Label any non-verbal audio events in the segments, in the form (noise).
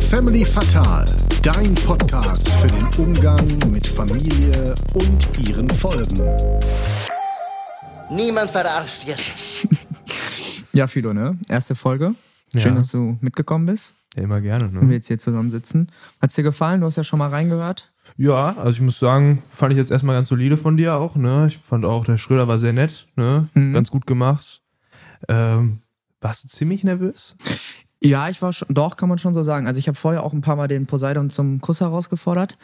Family Fatal, dein Podcast für den Umgang mit Familie und ihren Folgen. Niemand verarscht Jesus. (laughs) Ja, Philo, ne? Erste Folge. Schön, Ja. dass du mitgekommen bist Ja, immer gerne. und wir Ne? jetzt hier zusammen sitzen. Hat's dir gefallen? Du hast ja schon mal reingehört. Ja, also ich muss sagen, fand ich jetzt erstmal ganz solide von dir auch. Ne? Ich fand auch, der Schröder war sehr nett. Ne? Mhm. Ganz gut gemacht. Ähm, warst du ziemlich nervös? Ja, ich war schon, doch, kann man schon so sagen. Also ich habe vorher auch ein paar Mal den Poseidon zum Kuss herausgefordert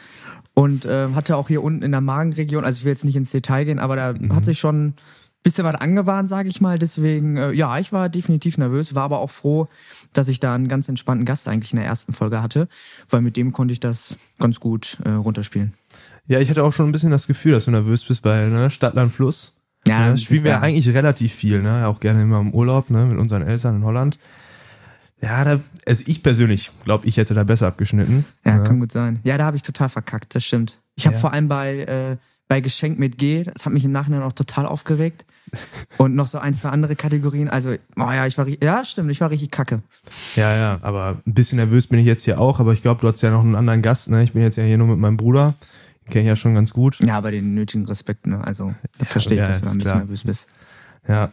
und äh, hatte auch hier unten in der Magenregion, also ich will jetzt nicht ins Detail gehen, aber da hat sich schon ein bisschen was angebahnt, sage ich mal. Deswegen, äh, ja, ich war definitiv nervös, war aber auch froh, dass ich da einen ganz entspannten Gast eigentlich in der ersten Folge hatte, weil mit dem konnte ich das ganz gut äh, runterspielen. Ja, ich hatte auch schon ein bisschen das Gefühl, dass du nervös bist, weil ne, Stadt, Land, Fluss. Ja, Ja, das spielen wir ja eigentlich relativ viel, ne? Auch gerne immer im Urlaub, ne? Mit unseren Eltern in Holland. Ja, da, also ich persönlich glaube, ich hätte da besser abgeschnitten. Ja, kann gut sein. Ja, da habe ich total verkackt, das stimmt. Ich habe Ja. vor allem bei, äh, bei Geschenk mit G, das hat mich im Nachhinein auch total aufgeregt. Und noch so ein, zwei andere Kategorien. Also, oh ja, ich war richtig, ja, stimmt, ich war richtig kacke. Ja, ja, aber ein bisschen nervös bin ich jetzt hier auch, aber ich glaube, du hast ja noch einen anderen Gast, ne? Ich bin jetzt ja hier nur mit meinem Bruder. Kenne ich ja schon ganz gut. Ja, aber den nötigen Respekt, ne? Also, da verstehe ich, ja, dass du da ein bisschen klar. nervös bist. Ja.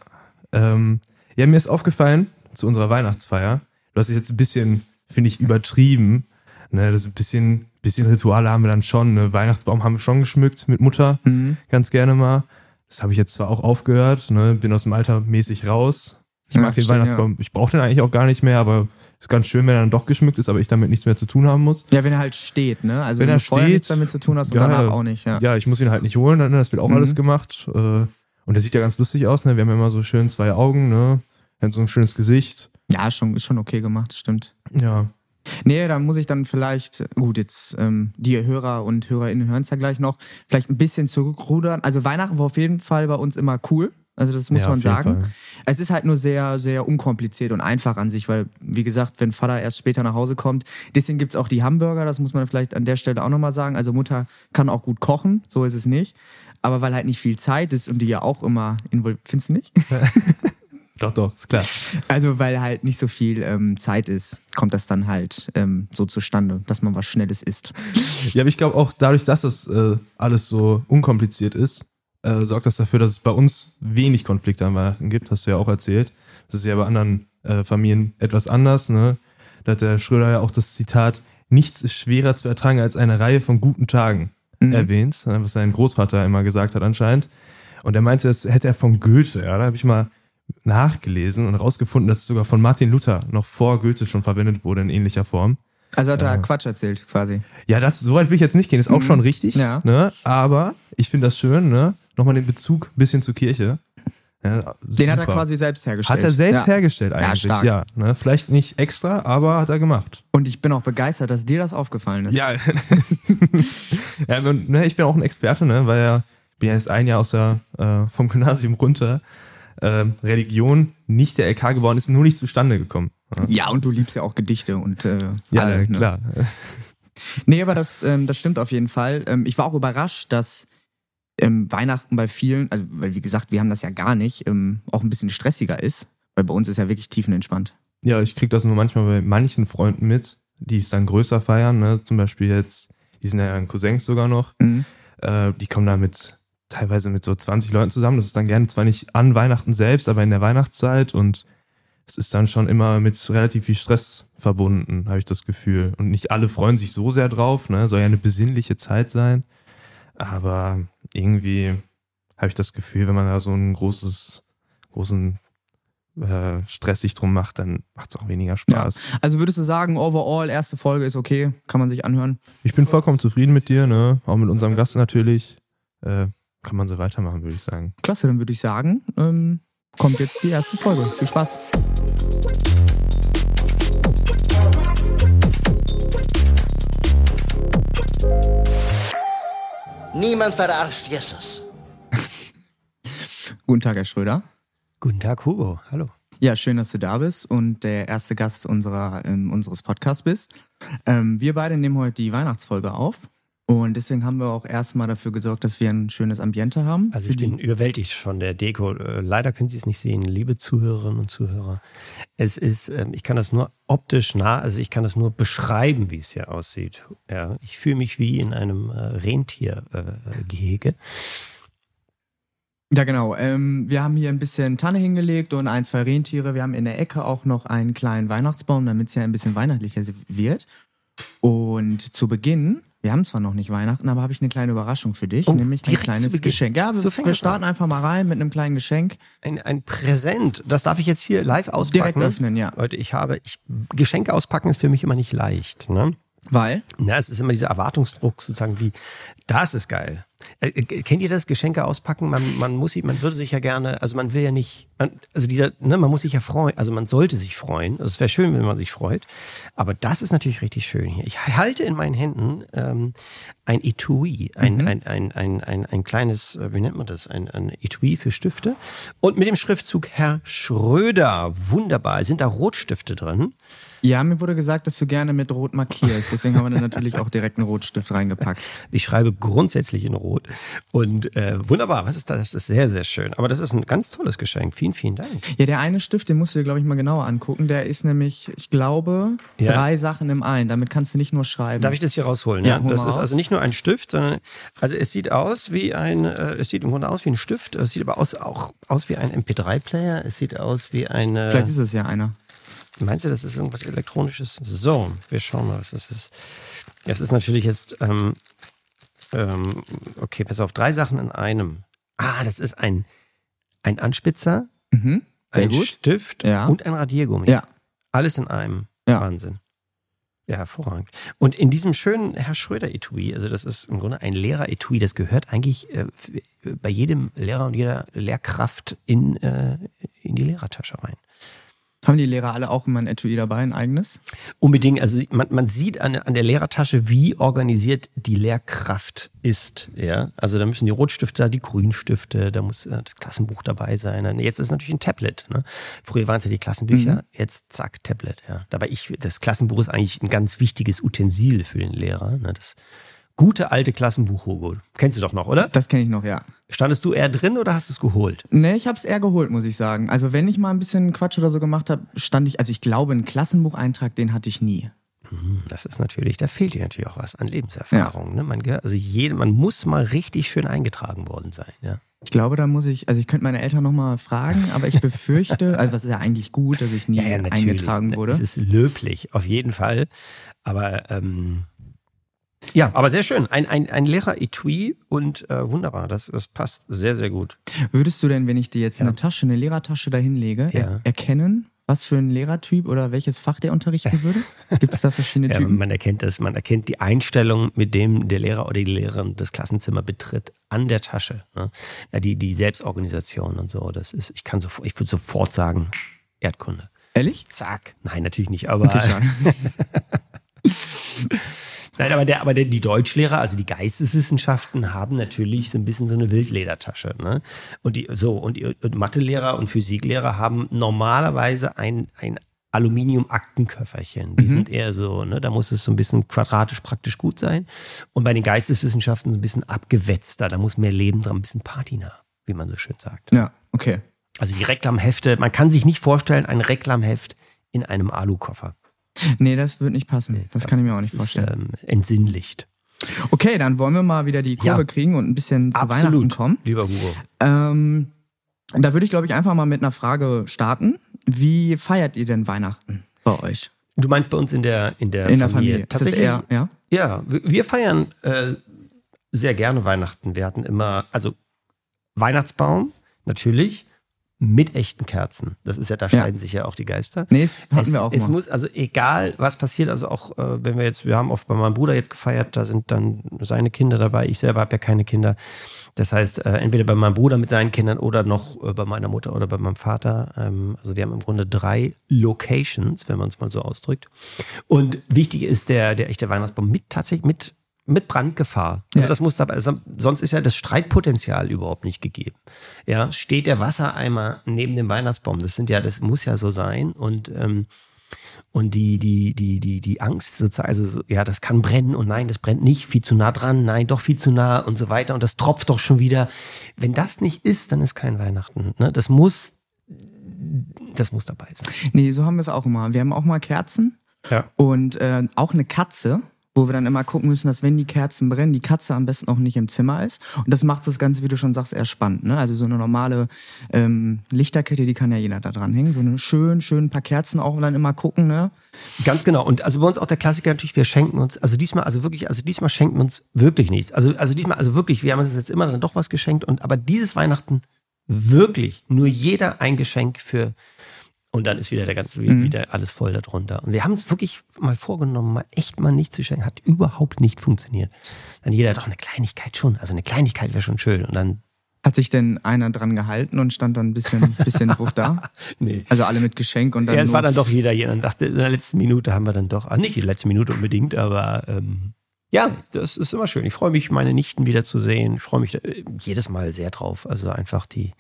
Ähm, ja, mir ist aufgefallen, zu unserer Weihnachtsfeier, du hast es jetzt ein bisschen, finde ich, übertrieben. Ne, das ist ein bisschen, bisschen Rituale haben wir dann schon. Ne? Weihnachtsbaum haben wir schon geschmückt mit Mutter, Mhm. ganz gerne mal. Das habe ich jetzt zwar auch aufgehört, ne? bin aus dem Alter mäßig raus. Ich Ja, mag den verstehe, Weihnachtsbaum, ich brauche den eigentlich auch gar nicht mehr, aber ist ganz schön, wenn er dann doch geschmückt ist, aber ich damit nichts mehr zu tun haben muss. Ja, wenn er halt steht, ne? Also, Wenn wenn, er steht, nichts damit zu tun hast und ja, danach auch nicht, ja. Ja, ich muss ihn halt nicht holen, ne? das wird auch Mhm. alles gemacht. Äh, und der sieht ja ganz lustig aus, ne? Wir haben ja immer so schön zwei Augen, ne? Hat so ein schönes Gesicht. Ja, schon, ist schon okay gemacht, stimmt. Ja. Nee, da muss ich dann vielleicht, gut, jetzt ähm, die Hörer und Hörerinnen hören es ja gleich noch, vielleicht ein bisschen zurückrudern. Also Weihnachten war auf jeden Fall bei uns immer cool. Also das muss Ja, man sagen. Fall. Es ist halt nur sehr, sehr unkompliziert und einfach an sich, weil, wie gesagt, wenn Vater erst später nach Hause kommt, deswegen gibt's auch die Hamburger, das muss man vielleicht an der Stelle auch nochmal sagen. Also Mutter kann auch gut kochen, so ist es nicht. Aber weil halt nicht viel Zeit ist und die ja auch immer involviert, findest du nicht? (laughs) Doch, doch, ist klar. Also weil halt nicht so viel ähm, Zeit ist, kommt das dann halt ähm, so zustande, dass man was Schnelles isst. Ja, aber ich glaube auch dadurch, dass das äh, alles so unkompliziert ist, äh, sorgt das dafür, dass es bei uns wenig Konflikte an Weihnachten gibt, hast du ja auch erzählt. Das ist ja bei anderen äh, Familien etwas anders, ne? Da hat der Schröder ja auch das Zitat, nichts ist schwerer zu ertragen als eine Reihe von guten Tagen erwähnt, ne, was sein Großvater immer gesagt hat anscheinend. Und er meinte, das hätte er von Goethe, ja, da habe ich mal nachgelesen und rausgefunden, dass es sogar von Martin Luther noch vor Goethe schon verwendet wurde in ähnlicher Form. Also hat er Quatsch erzählt, quasi. Ja, das, so weit will ich jetzt nicht gehen, ist auch schon richtig. Ja. Ne? Aber ich finde das schön, ne? Nochmal den Bezug ein bisschen zur Kirche. Ja, Den hat er quasi selbst hergestellt. Hat er selbst ja. hergestellt eigentlich. stark. Ja, ne? Vielleicht nicht extra, aber hat er gemacht. Und ich bin auch begeistert, dass dir das aufgefallen ist. Ja. (laughs) ja und, ne, ich bin auch ein Experte, ne? Weil ja, ich bin ja erst ein Jahr aus der, äh, vom Gymnasium runter. Ähm, Religion nicht der LK geworden, ist nur nicht zustande gekommen. Ja, und du liebst ja auch Gedichte und äh, Ja, alle, ne? klar. Nee, aber das, ähm, das stimmt auf jeden Fall. Ähm, ich war auch überrascht, dass ähm, Weihnachten bei vielen, also weil wie gesagt, wir haben das ja gar nicht, ähm, auch ein bisschen stressiger ist. Weil bei uns ist ja wirklich tiefenentspannt. Ja, ich krieg das nur manchmal bei manchen Freunden mit, die es dann größer feiern, ne? Zum Beispiel jetzt, die sind ja Cousins sogar noch, Mhm. äh, die kommen da mit teilweise mit so 20 Leuten zusammen. Das ist dann gerne zwar nicht an Weihnachten selbst, aber in der Weihnachtszeit und es ist dann schon immer mit relativ viel Stress verbunden, habe ich das Gefühl. Und nicht alle freuen sich so sehr drauf, ne? Soll ja eine besinnliche Zeit sein. Aber irgendwie habe ich das Gefühl, wenn man da so ein großes, großen äh, Stress sich drum macht, dann macht es auch weniger Spaß. Also würdest du sagen, overall, erste Folge ist okay, kann man sich anhören? Ich bin vollkommen zufrieden mit dir, ne? Auch mit unserem Gast natürlich. Äh, kann man so weitermachen, würde ich sagen. Klasse, dann würde ich sagen, ähm, kommt jetzt die erste Folge. Viel Spaß. Niemand verarscht Jesus. (laughs) Guten Tag, Herr Schröder. Guten Tag, Hugo. Hallo. Ja, schön, dass du da bist und der erste Gast unserer, ähm, unseres Podcasts bist. Ähm, wir beide nehmen heute die Weihnachtsfolge auf. Und deswegen haben wir auch erstmal dafür gesorgt, dass wir ein schönes Ambiente haben. Also ich bin überwältigt von der Deko. Äh, Leider können Sie es nicht sehen, liebe Zuhörerinnen und Zuhörer. Es ist, ähm, ich kann das nur optisch nah, also ich kann das nur beschreiben, wie es hier aussieht. Ja, ich fühle mich wie in einem äh, Rentiergehege. Äh. Ja, genau. Ähm, wir haben hier ein bisschen Tanne hingelegt und ein, zwei Rentiere. Wir haben in der Ecke auch noch einen kleinen Weihnachtsbaum, damit es ja ein bisschen weihnachtlicher wird. Und zu Beginn, wir haben zwar noch nicht Weihnachten, aber habe ich eine kleine Überraschung für dich, Oh, nämlich ein kleines. Geschenk. Ja, wir, wir starten einfach mal rein mit einem kleinen Geschenk. ein, ein Präsent, das darf ich jetzt hier live auspacken. Direkt öffnen, ja. Leute, ich habe, ich, Geschenke auspacken ist für mich immer nicht leicht. Ne? Weil? Na, es ist immer dieser Erwartungsdruck sozusagen wie, das ist geil. Äh, äh, kennt ihr das Geschenke auspacken? Man, man muss sich, man würde sich ja gerne, also man will ja nicht, man, also dieser, ne, man muss sich ja freuen, also man sollte sich freuen. Also es wäre schön, wenn man sich freut. Aber das ist natürlich richtig schön hier. Ich halte in meinen Händen ähm, ein Etui, ein, ein, ein, ein, ein, ein kleines, äh, wie nennt man das? Ein, ein Etui für Stifte. Und mit dem Schriftzug Herr Schröder. Wunderbar. Sind da Rotstifte drin? Ja, mir wurde gesagt, dass du gerne mit Rot markierst. Deswegen haben wir dann natürlich auch direkt einen Rotstift reingepackt. Ich schreibe grundsätzlich in Rot. Und äh, wunderbar, was ist das? Das ist sehr, sehr schön. Aber das ist ein ganz tolles Geschenk. Vielen, vielen Dank. Ja, der eine Stift, den musst du dir, glaube ich, mal genauer angucken. Der ist nämlich, ich glaube, Ja. drei Sachen im einen. Damit kannst du nicht nur schreiben. Darf ich das hier rausholen? Ja, Ja, das ist raus. also nicht nur ein Stift, sondern also es sieht aus wie ein, äh, es sieht im Grunde aus wie ein Stift. Es sieht aber aus, auch aus wie ein MP3-Player. Es sieht aus wie eine. Vielleicht ist es ja einer. Meinst du, das ist irgendwas Elektronisches? So, wir schauen mal, was das ist. Es ist natürlich jetzt, ähm, ähm, okay, pass auf, drei Sachen in einem. Ah, das ist ein, ein Anspitzer, Mhm. Sehr ein gut. Stift Ja. und ein Radiergummi. Ja. Alles in einem. Ja. Wahnsinn. Ja, hervorragend. Und in diesem schönen Herr Schröder-Etui, also das ist im Grunde ein Lehrer-Etui, das gehört eigentlich äh, f- bei jedem Lehrer und jeder Lehrkraft in, äh, in die Lehrertasche rein. Haben die Lehrer alle auch immer ein Etui dabei, ein eigenes? Unbedingt, also man, man sieht an, an der Lehrertasche, wie organisiert die Lehrkraft ist. Ja? Also da müssen die Rotstifte, da, die Grünstifte, da muss äh, das Klassenbuch dabei sein. Jetzt ist es natürlich ein Tablet. Ne? Früher waren es ja die Klassenbücher, jetzt zack, Tablet. Ja. Dabei ich, das Klassenbuch ist eigentlich ein ganz wichtiges Utensil für den Lehrer. Ne? Das gute alte Klassenbuch, Hugo. Kennst du doch noch, oder? Das kenne ich noch, ja. Standest du eher drin oder hast du es geholt? Nee, ich habe es eher geholt, muss ich sagen. Also wenn ich mal ein bisschen Quatsch oder so gemacht habe, stand ich, also ich glaube, einen Klassenbucheintrag, den hatte ich nie. Das ist natürlich, da fehlt dir natürlich auch was an Lebenserfahrung. Ne? Man, gehört- also jede, man muss mal richtig schön eingetragen worden sein. Ja? Ich glaube, da muss ich, also ich könnte meine Eltern nochmal fragen, (laughs) aber ich befürchte, also das ist ja eigentlich gut, dass ich nie eingetragen wurde. Es ist löblich, auf jeden Fall. Aber ähm, ja, aber sehr schön. Ein, ein, ein leerer Etui und äh, wunderbar. Das, das passt sehr, sehr gut. Würdest du denn, wenn ich dir jetzt Ja. eine Tasche, eine Lehrertasche dahin lege, Ja. er erkennen, was für ein Lehrertyp oder welches Fach der unterrichten würde? (laughs) Gibt es da verschiedene Ja, Typen? man erkennt das, man erkennt die Einstellung, mit dem der Lehrer oder die Lehrerin das Klassenzimmer betritt, an der Tasche. Ne? Ja, die, die Selbstorganisation und so. Das ist, ich kann sofort, ich würde sofort sagen, Erdkunde. Ehrlich? Zack. Nein, natürlich nicht, aber. Okay. (laughs) Nein, aber, der, aber der, die Deutschlehrer, also die Geisteswissenschaften, haben natürlich so ein bisschen so eine Wildledertasche. Ne? Und die, so, und, die, und Mathelehrer und Physiklehrer haben normalerweise ein, ein Aluminium-Aktenköfferchen. Die sind eher so, ne, da muss es so ein bisschen quadratisch praktisch gut sein. Und bei den Geisteswissenschaften so ein bisschen abgewetzter, da muss mehr Leben dran, ein bisschen patina, wie man so schön sagt. Ja, okay. Also die Reklamhefte, man kann sich nicht vorstellen, ein Reklamheft in einem Alukoffer. Nee, das wird nicht passen. Das, kann ich mir auch nicht ist, vorstellen. Ähm, entsinnlicht. Okay, dann wollen wir mal wieder die Kurve Ja. kriegen und ein bisschen zu Weihnachten kommen. lieber Hugo. Ähm, da würde ich, glaube ich, einfach mal mit einer Frage starten. Wie feiert ihr denn Weihnachten bei euch? Du meinst bei uns in der in der In der Familie? Familie. Ist das Tatsächlich, eher, ja? ja, wir wir feiern äh, sehr gerne Weihnachten. Wir hatten immer also Weihnachtsbaum natürlich mit echten Kerzen. Das ist ja da Ja. scheiden sich ja auch die Geister. Nee, das hatten es, wir auch es mal. muss, also egal was passiert, also auch äh, wenn wir jetzt, wir haben oft bei meinem Bruder jetzt gefeiert, da sind dann seine Kinder dabei. Ich selber habe ja keine Kinder. Das heißt, äh, entweder bei meinem Bruder mit seinen Kindern oder noch äh, bei meiner Mutter oder bei meinem Vater. Ähm, also wir haben im Grunde drei Locations, wenn man es mal so ausdrückt. Und wichtig ist der, der echte Weihnachtsbaum mit tatsächlich mit mit Brandgefahr. Also Ja. das muss dabei, also sonst ist ja das Streitpotenzial überhaupt nicht gegeben. Ja, steht der Wassereimer neben dem Weihnachtsbaum. Das sind ja, das muss ja so sein. Und, ähm, und die, die, die, die, die Angst sozusagen, also so, ja, das kann brennen und nein, das brennt nicht, viel zu nah dran, nein, doch viel zu nah und so weiter und das tropft doch schon wieder. Wenn das nicht ist, dann ist kein Weihnachten. Ne? Das muss, das muss dabei sein. Nee, so haben wir es auch immer. Wir haben auch mal Kerzen Ja. und äh, auch eine Katze, wo wir dann immer gucken müssen, dass wenn die Kerzen brennen, die Katze am besten auch nicht im Zimmer ist. Und das macht das Ganze, wie du schon sagst, eher spannend. Ne? Also so eine normale ähm, Lichterkette, die kann ja jeder da dran hängen. So eine schön, schön paar Kerzen auch und dann immer gucken, ne? Ganz genau. Und also bei uns auch der Klassiker natürlich, wir schenken uns, also diesmal, also wirklich, also diesmal schenken wir uns wirklich nichts. Also, also diesmal, also wirklich, wir haben uns jetzt immer dann doch was geschenkt und aber dieses Weihnachten wirklich nur jeder ein Geschenk für und dann ist wieder der ganze, wieder alles voll darunter. Und wir haben es wirklich mal vorgenommen, mal echt mal nicht zu schenken. Hat überhaupt nicht funktioniert. Dann jeder doch eine Kleinigkeit schon. Also eine Kleinigkeit wäre schon schön. Und dann, Hat sich denn einer dran gehalten und stand dann ein bisschen, bisschen doof da? (laughs) nee. Also alle mit Geschenk und dann. Ja, es war dann doch jeder hier. Dann dachte, in der letzten Minute haben wir dann doch, ah, nicht in der letzten Minute unbedingt, aber ähm, ja, das ist immer schön. Ich freue mich, meine Nichten wiederzusehen. Ich freue mich äh, jedes Mal sehr drauf. Also einfach die,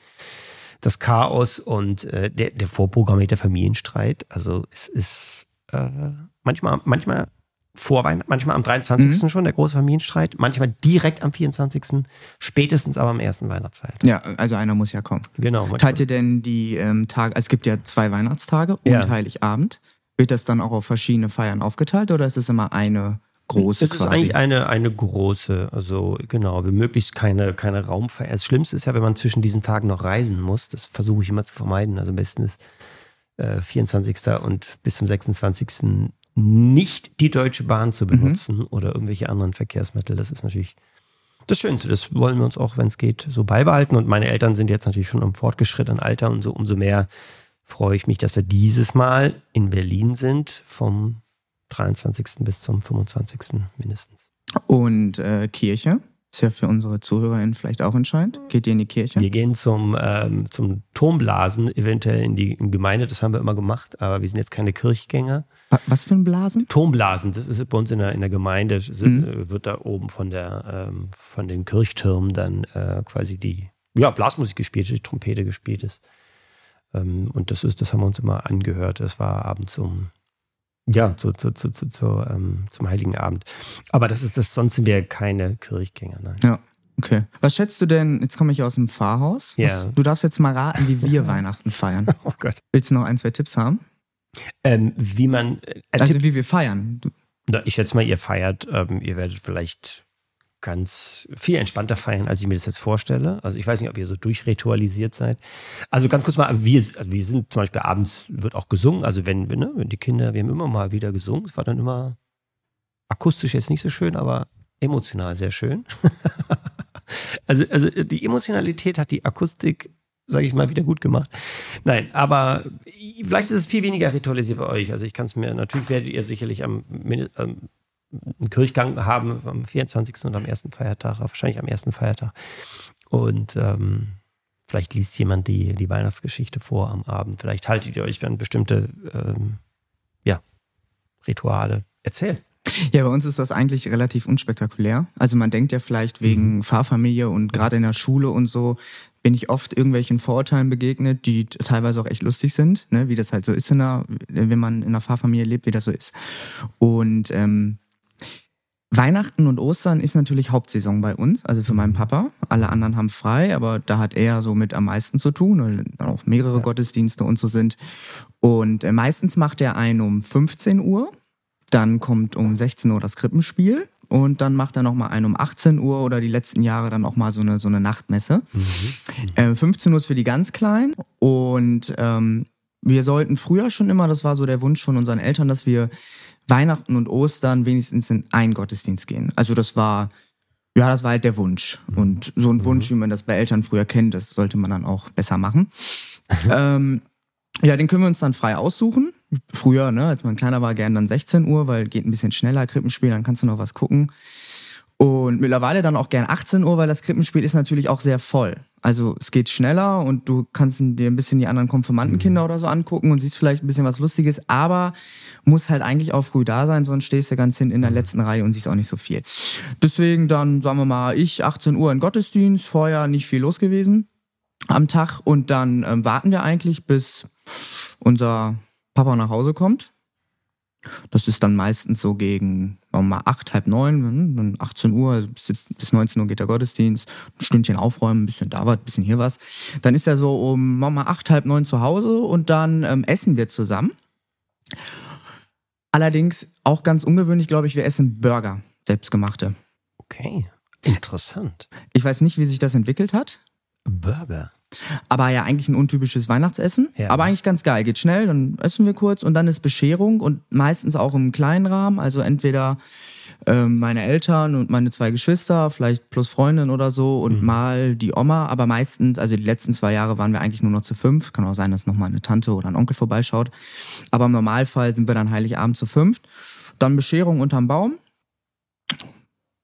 das Chaos und äh, der, der vorprogrammierte Familienstreit. Also es ist äh, manchmal, manchmal vor Weihnachten, manchmal am 23. schon der große Familienstreit, manchmal direkt am 24. Spätestens aber am ersten Weihnachtsfeiertag. Ja, also einer muss ja kommen. Genau. manchmal- Teilt ihr denn die ähm, Tage, also es gibt ja zwei Weihnachtstage und Ja. Heiligabend. Wird das dann auch auf verschiedene Feiern aufgeteilt oder ist es immer eine große ist quasi? eigentlich eine, eine große, also genau, wir möglichst keine, keine Raumfeier. Das Schlimmste ist ja, wenn man zwischen diesen Tagen noch reisen muss. Das versuche ich immer zu vermeiden. Also am besten ist äh, 24. und bis zum 26. nicht die Deutsche Bahn zu benutzen oder irgendwelche anderen Verkehrsmittel. Das ist natürlich das Schönste. Das wollen wir uns auch, wenn es geht, so beibehalten. Und meine Eltern sind jetzt natürlich schon im fortgeschrittenen Alter und so umso mehr freue ich mich, dass wir dieses Mal in Berlin sind vom 23. bis zum 25. mindestens. Und äh, Kirche? Ist ja für unsere ZuhörerInnen vielleicht auch entscheidend. Geht ihr in die Kirche? Wir gehen zum, ähm, zum Turmblasen, eventuell in die in Gemeinde, das haben wir immer gemacht, aber wir sind jetzt keine Kirchgänger. Wa- Was für ein Blasen? Turmblasen, das ist bei uns in der, in der Gemeinde, sind, äh, wird da oben von, der, ähm, von den Kirchtürmen dann äh, quasi die ja, Blasmusik gespielt, die Trompete gespielt ist. Ähm, und das ist, das haben wir uns immer angehört. Das war abends um, ja, zu, zu, zu, zu, ähm, zum Heiligen Abend. Aber das ist das, sonst sind wir keine Kirchgänger, nein. Ja. Okay. Was schätzt du denn, jetzt komme ich aus dem Pfarrhaus. Ja. Was, du darfst jetzt mal raten, wie wir (laughs) Weihnachten feiern. (laughs) Oh Gott. Willst du noch ein, zwei Tipps haben? Ähm, wie man, äh, Also Tipp- wie wir feiern. Du, ich schätze mal, ihr feiert, ähm, ihr werdet vielleicht ganz viel entspannter feiern, als ich mir das jetzt vorstelle. Also ich weiß nicht, ob ihr so durchritualisiert seid. Also ganz kurz mal, wir, also wir sind zum Beispiel abends wird auch gesungen. Also wenn, ne, wenn die Kinder, wir haben immer mal wieder gesungen. Es war dann immer akustisch jetzt nicht so schön, aber emotional sehr schön. (laughs) also, also die Emotionalität hat die Akustik, sage ich mal, wieder gut gemacht. Nein, aber vielleicht ist es viel weniger ritualisiert bei euch. Also ich kann es mir, natürlich werdet ihr sicherlich am, am einen Kirchgang haben am 24. und am ersten Feiertag, wahrscheinlich am ersten Feiertag. Und ähm, vielleicht liest jemand die, die Weihnachtsgeschichte vor am Abend. Vielleicht haltet ihr euch an bestimmte ähm, ja, Rituale. Erzähl. Ja, bei uns ist das eigentlich relativ unspektakulär. Also man denkt ja vielleicht wegen Pfarrfamilie und gerade in der Schule und so bin ich oft irgendwelchen Vorurteilen begegnet, die teilweise auch echt lustig sind, ne? wie das halt so ist, in einer, wenn man in einer Pfarrfamilie lebt, wie das so ist. Und ähm, Weihnachten und Ostern ist natürlich Hauptsaison bei uns, also für meinen Papa. Alle anderen haben frei, aber da hat er so mit am meisten zu tun, weil dann auch mehrere Gottesdienste und so sind. Und äh, meistens macht er einen um 15 Uhr. Dann kommt um 16 Uhr das Krippenspiel und dann macht er nochmal einen um 18 Uhr oder die letzten Jahre dann auch mal so eine, so eine Nachtmesse. Äh, 15 Uhr ist für die ganz Kleinen und ähm, wir sollten früher schon immer, das war so der Wunsch von unseren Eltern, dass wir Weihnachten und Ostern wenigstens in einen Gottesdienst gehen. Also das war, ja, das war halt der Wunsch. Und so ein Wunsch, wie man das bei Eltern früher kennt, das sollte man dann auch besser machen. (laughs) ähm, ja, den können wir uns dann frei aussuchen. Früher, ne, als man kleiner war, gern dann 16 Uhr, weil geht ein bisschen schneller Krippenspiel, dann kannst du noch was gucken. Und mittlerweile dann auch gern 18 Uhr, weil das Krippenspiel ist natürlich auch sehr voll. Also es geht schneller und du kannst dir ein bisschen die anderen Konfirmandenkinder oder so angucken und siehst vielleicht ein bisschen was Lustiges, aber muss halt eigentlich auch früh da sein, sonst stehst du ganz hinten in der letzten Reihe und siehst auch nicht so viel. Deswegen dann, sagen wir mal, ich 18 Uhr in Gottesdienst, vorher nicht viel los gewesen am Tag und dann ähm, warten wir eigentlich, bis unser Papa nach Hause kommt. Das ist dann meistens so gegen mal acht, halb neun, hm, dann 18 Uhr, bis, bis 19 Uhr geht der Gottesdienst, ein Stündchen aufräumen, ein bisschen da was, ein bisschen hier was. Dann ist er so um mal acht, halb neun zu Hause und dann ähm, essen wir zusammen. Allerdings auch ganz ungewöhnlich, glaube ich, wir essen Burger, selbstgemachte. Okay, interessant. Ich weiß nicht, wie sich das entwickelt hat. Burger. Aber ja, eigentlich ein untypisches Weihnachtsessen. Ja. Aber eigentlich ganz geil. Geht schnell, dann essen wir kurz und dann ist Bescherung und meistens auch im kleinen Rahmen. Also entweder ähm, meine Eltern und meine zwei Geschwister, vielleicht plus Freundin oder so und mal die Oma. Aber meistens, also die letzten zwei Jahre waren wir eigentlich nur noch zu fünf. Kann auch sein, dass nochmal eine Tante oder ein Onkel vorbeischaut. Aber im Normalfall sind wir dann Heiligabend zu fünft. Dann Bescherung unterm Baum.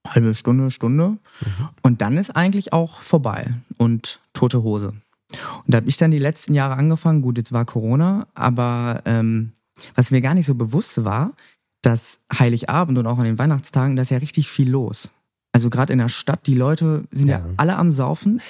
Halbe Stunde, Stunde. Und dann ist eigentlich auch vorbei und tote Hose. Und da habe ich dann die letzten Jahre angefangen. Gut, jetzt war Corona, aber ähm, was mir gar nicht so bewusst war, dass Heiligabend und auch an den Weihnachtstagen, da ist ja richtig viel los. Also gerade in der Stadt, die Leute sind ja. Ja. alle am Saufen.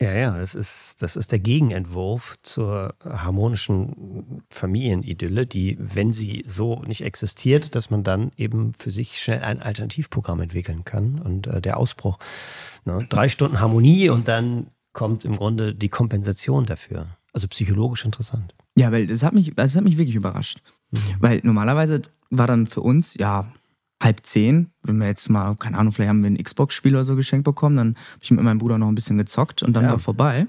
Ja, ja, das ist, das ist der Gegenentwurf zur harmonischen Familienidylle, die, wenn sie so nicht existiert, dass man dann eben für sich schnell ein Alternativprogramm entwickeln kann. Und äh, der Ausbruch, ne, drei Stunden Harmonie und dann kommt im Grunde die Kompensation dafür. Also psychologisch interessant. Ja, weil das hat mich, das hat mich wirklich überrascht. Weil normalerweise war dann für uns, ja, halb zehn, wenn wir jetzt mal, keine Ahnung, vielleicht haben wir ein Xbox-Spiel oder so geschenkt bekommen, dann habe ich mit meinem Bruder noch ein bisschen gezockt und dann Ja. war vorbei.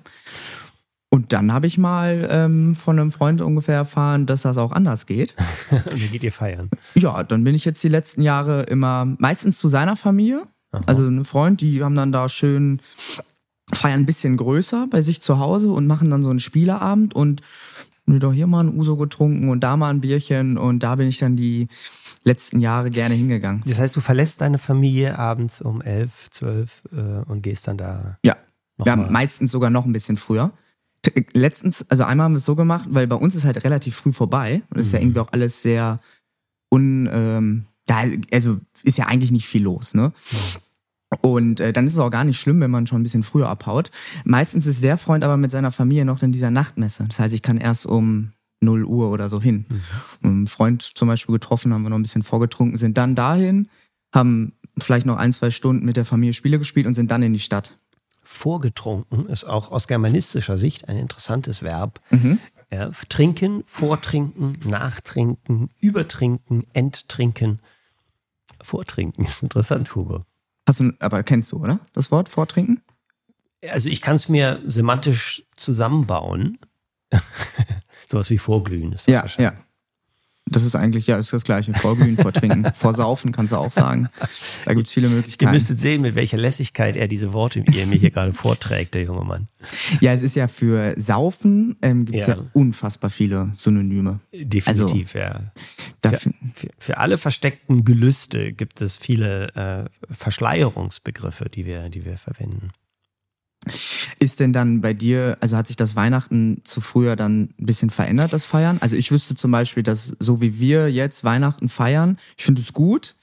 Und dann habe ich mal ähm, von einem Freund ungefähr erfahren, dass das auch anders geht. (laughs) Und dann geht ihr feiern. Ja, dann bin ich jetzt die letzten Jahre immer meistens zu seiner Familie. Also ein Freund, die haben dann da schön feiern ein bisschen größer bei sich zu Hause und machen dann so einen Spieleabend und mir doch hier mal ein Uso getrunken und da mal ein Bierchen und da bin ich dann die letzten Jahre gerne hingegangen. Das heißt, du verlässt deine Familie abends um elf, zwölf äh, und gehst dann da. Ja. Wir haben meistens sogar noch ein bisschen früher. T- Letztens, also einmal haben wir es so gemacht, weil bei uns ist halt relativ früh vorbei und ist ja irgendwie auch alles sehr un, ähm, ja, also ist ja eigentlich nicht viel los, ne? Und äh, dann ist es auch gar nicht schlimm, wenn man schon ein bisschen früher abhaut. Meistens ist der Freund aber mit seiner Familie noch in dieser Nachtmesse. Das heißt, ich kann erst um 0 Uhr oder so hin. Einen Freund zum Beispiel getroffen, haben wir noch ein bisschen vorgetrunken, sind dann dahin, haben vielleicht noch ein, zwei Stunden mit der Familie Spiele gespielt und sind dann in die Stadt. Vorgetrunken ist auch aus germanistischer Sicht ein interessantes Verb. Mhm. Ja, trinken, vortrinken, nachtrinken, übertrinken, enttrinken. Vortrinken ist interessant, Hugo. Hast du, aber kennst du, oder? Das Wort Vortrinken? Also ich kann es mir semantisch zusammenbauen. (laughs) Sowas wie vorglühen ist das Ja, wahrscheinlich. ja. Das ist eigentlich, ja, ist das gleiche. Vorglühen, (laughs) vortrinken, vorsaufen kannst du auch sagen. Da gibt's viele Ihr Möglichkeiten. müsstet sehen, mit welcher Lässigkeit er diese Worte, die er mir hier gerade vorträgt, der junge Mann. Ja, es ist ja für Saufen ähm, gibt's ja. Ja. unfassbar viele Synonyme. Definitiv, ja. Dafür, Für, für alle versteckten Gelüste gibt es viele äh, Verschleierungsbegriffe, die wir, die wir verwenden. Ist denn dann bei dir, also hat sich das Weihnachten zu früher dann ein bisschen verändert, das Feiern? Also ich wüsste zum Beispiel, dass so wie wir jetzt Weihnachten feiern, ich finde es gut,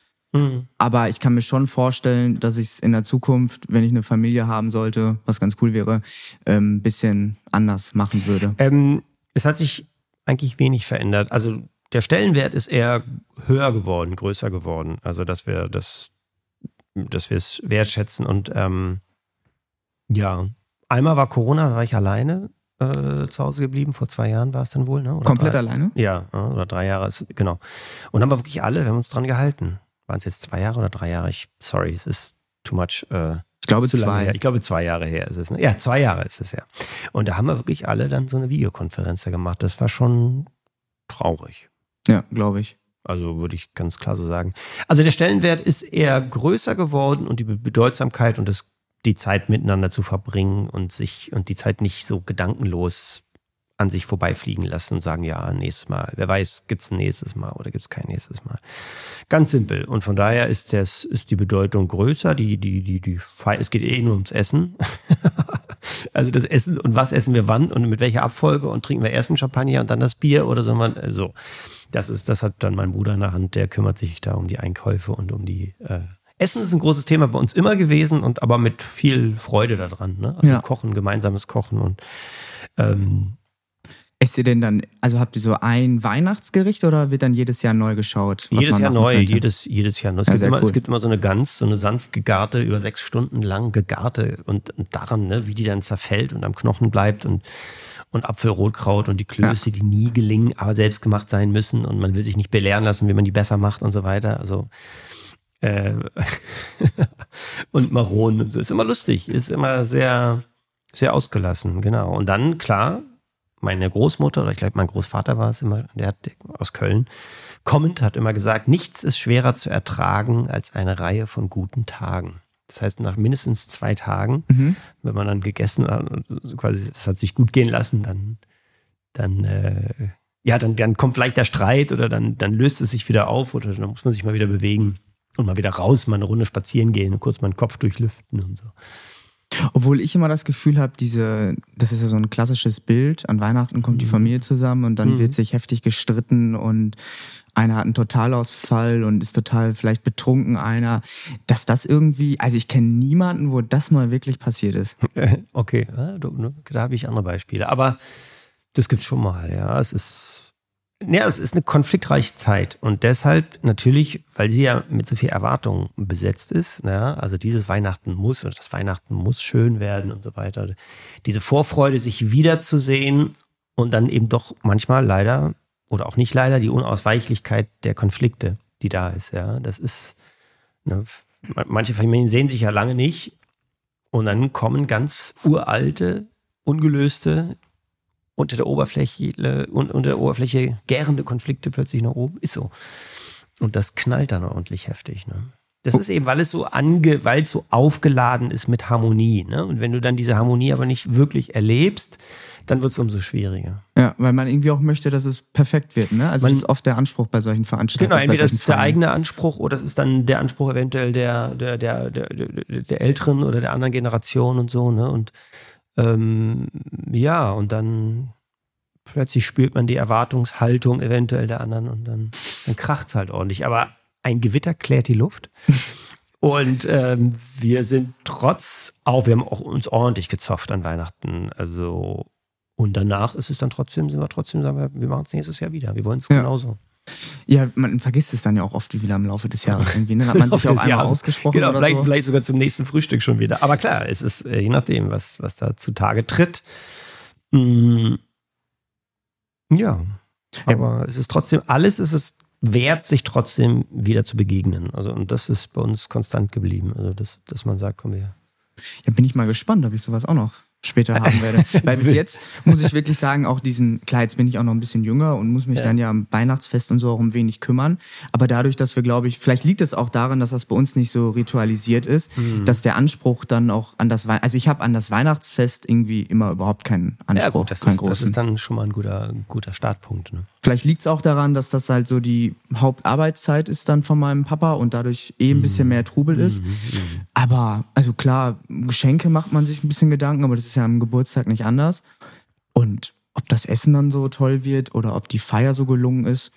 aber ich kann mir schon vorstellen, dass ich es in der Zukunft, wenn ich eine Familie haben sollte, was ganz cool wäre, ein bisschen anders machen würde. Ähm, es hat sich eigentlich wenig verändert. Also der Stellenwert ist eher höher geworden, größer geworden. Also dass wir das, dass wir es wertschätzen und ähm, ja, einmal war Corona, da war ich alleine äh, zu Hause geblieben. Vor zwei Jahren war es dann wohl, ne? Oder Komplett drei? alleine? Ja, oder drei Jahre, ist, genau. Und haben wir wirklich alle, wir haben uns dran gehalten. Waren es jetzt zwei Jahre oder drei Jahre? Ich, sorry, es ist too much. Äh, Ich glaube zwei. Ich glaube, zwei Jahre her ist es. Ne? Ja, zwei Jahre ist es ja. Und da haben wir wirklich alle dann so eine Videokonferenz da gemacht. Das war schon traurig. Ja, glaube ich. Also würde ich ganz klar so sagen. Also der Stellenwert ist eher größer geworden und die Be- Bedeutsamkeit und das, die Zeit miteinander zu verbringen und sich und die Zeit nicht so gedankenlos an sich vorbeifliegen lassen und sagen, ja, nächstes Mal. Wer weiß, gibt's ein nächstes Mal oder gibt's kein nächstes Mal. Ganz simpel. Und von daher ist das, ist die Bedeutung größer. Die, die, die, die, es geht eh nur ums Essen. (laughs) also das Essen und was essen wir wann und mit welcher Abfolge und trinken wir erst ein Champagner und dann das Bier oder so. Man, so. Das ist, das hat dann mein Bruder in der Hand, der kümmert sich da um die Einkäufe und um die, äh, Essen ist ein großes Thema bei uns immer gewesen und aber mit viel Freude daran, ne? Also Ja. Kochen, gemeinsames Kochen und ähm, Esst ihr denn dann, also habt ihr so ein Weihnachtsgericht oder wird dann jedes Jahr neu geschaut? Jedes Jahr neu, könnte? jedes, jedes Jahr neu. Es, Ja, gibt immer, cool. es gibt immer so eine Gans, so eine sanft gegarte, über sechs Stunden lang gegarte und, und daran, ne, wie die dann zerfällt und am Knochen bleibt und, und Apfelrotkraut und die Klöße, die nie gelingen, aber selbst gemacht sein müssen und man will sich nicht belehren lassen, wie man die besser macht und so weiter. Also äh, (laughs) und Maronen und so. Ist immer lustig, ist immer sehr, sehr ausgelassen, genau. Und dann, klar, meine Großmutter, oder ich glaube, mein Großvater war es immer, der hat aus Köln, kommend hat immer gesagt, nichts ist schwerer zu ertragen als eine Reihe von guten Tagen. Das heißt, nach mindestens zwei Tagen, wenn man dann gegessen hat und quasi es hat sich gut gehen lassen, dann, dann, äh, ja, dann, dann kommt vielleicht der Streit oder dann, dann löst es sich wieder auf oder dann muss man sich mal wieder bewegen und mal wieder raus, mal eine Runde spazieren gehen und kurz mal den Kopf durchlüften und so. Obwohl ich immer das Gefühl habe, diese, das ist ja so ein klassisches Bild, an Weihnachten kommt Mhm. die Familie zusammen und dann wird sich heftig gestritten und einer hat einen Totalausfall und ist total vielleicht betrunken, einer, dass das irgendwie, also ich kenne niemanden, wo das mal wirklich passiert ist. (laughs) Okay, ne, da habe ich andere Beispiele. Aber das gibt's schon mal, ja. Es ist, ja, es ist eine konfliktreiche Zeit. Und deshalb natürlich, weil sie ja mit so viel Erwartung besetzt ist, ja, also dieses Weihnachten muss oder das Weihnachten muss schön werden und so weiter. Diese Vorfreude, sich wiederzusehen und dann eben doch manchmal leider oder auch nicht leider die Unausweichlichkeit der Konflikte, die da ist, ja. Das ist, ne, manche Familien sehen sich ja lange nicht und dann kommen ganz uralte, ungelöste, unter der Oberfläche, un- unter der Oberfläche gärende Konflikte plötzlich nach oben. Ist so. Und das knallt dann ordentlich heftig. Ne? Das ist eben, weil es so ange, weil es so aufgeladen ist mit Harmonie. Ne? Und wenn du dann diese Harmonie aber nicht wirklich erlebst, dann wird es umso schwieriger. Ja, weil man irgendwie auch möchte, dass es perfekt wird, ne? Also Man- das ist oft der Anspruch bei solchen Veranstaltungen. Genau, entweder das ist der eigene Anspruch oder es ist dann der Anspruch eventuell der, der, der, der, der, der älteren oder der anderen Generation und so, ne? Und ähm, ja, und dann plötzlich spürt man die Erwartungshaltung eventuell der anderen und dann, dann kracht es halt ordentlich. Aber ein Gewitter klärt die Luft. (laughs) Und ähm, wir sind trotz, auch wir haben auch uns ordentlich gezofft an Weihnachten. Also, und danach ist es dann trotzdem, sind wir trotzdem, sagen wir, wir machen es nächstes Jahr wieder. Wir wollen es Ja. genauso. Ja, man vergisst es dann ja auch oft wieder im Laufe des Jahres irgendwie. Ne? Dann hat man sich auch einmal Jahres. ausgesprochen Genau, oder vielleicht, so. vielleicht sogar zum nächsten Frühstück schon wieder. Aber klar, es ist äh, je nachdem, was, was da zutage tritt. Mm, ja, aber es ist trotzdem, alles ist es wert, sich trotzdem wieder zu begegnen. Also, und das ist bei uns konstant geblieben. Also, das, dass man sagt, komm her. Ja, bin ich mal gespannt, ob ich sowas auch noch später haben werde. (laughs) Weil bis jetzt muss ich wirklich sagen, auch diesen, klar, jetzt bin ich auch noch ein bisschen jünger und muss mich dann ja am Weihnachtsfest und so auch um wenig kümmern. Aber dadurch, dass wir, glaube ich, vielleicht liegt es auch daran, dass das bei uns nicht so ritualisiert ist, Mhm. dass der Anspruch dann auch an das Weihnachten, also ich habe an das Weihnachtsfest irgendwie immer überhaupt keinen Anspruch, Ja, gut, das keinen ist, das großen. ist dann schon mal ein guter, guter Startpunkt. Ne? Vielleicht liegt es auch daran, dass das halt so die Hauptarbeitszeit ist dann von meinem Papa und dadurch eh ein bisschen mehr Trubel ist. Aber, also klar, Geschenke macht man sich ein bisschen Gedanken, aber das ist ja am Geburtstag nicht anders. Und ob das Essen dann so toll wird oder ob die Feier so gelungen ist,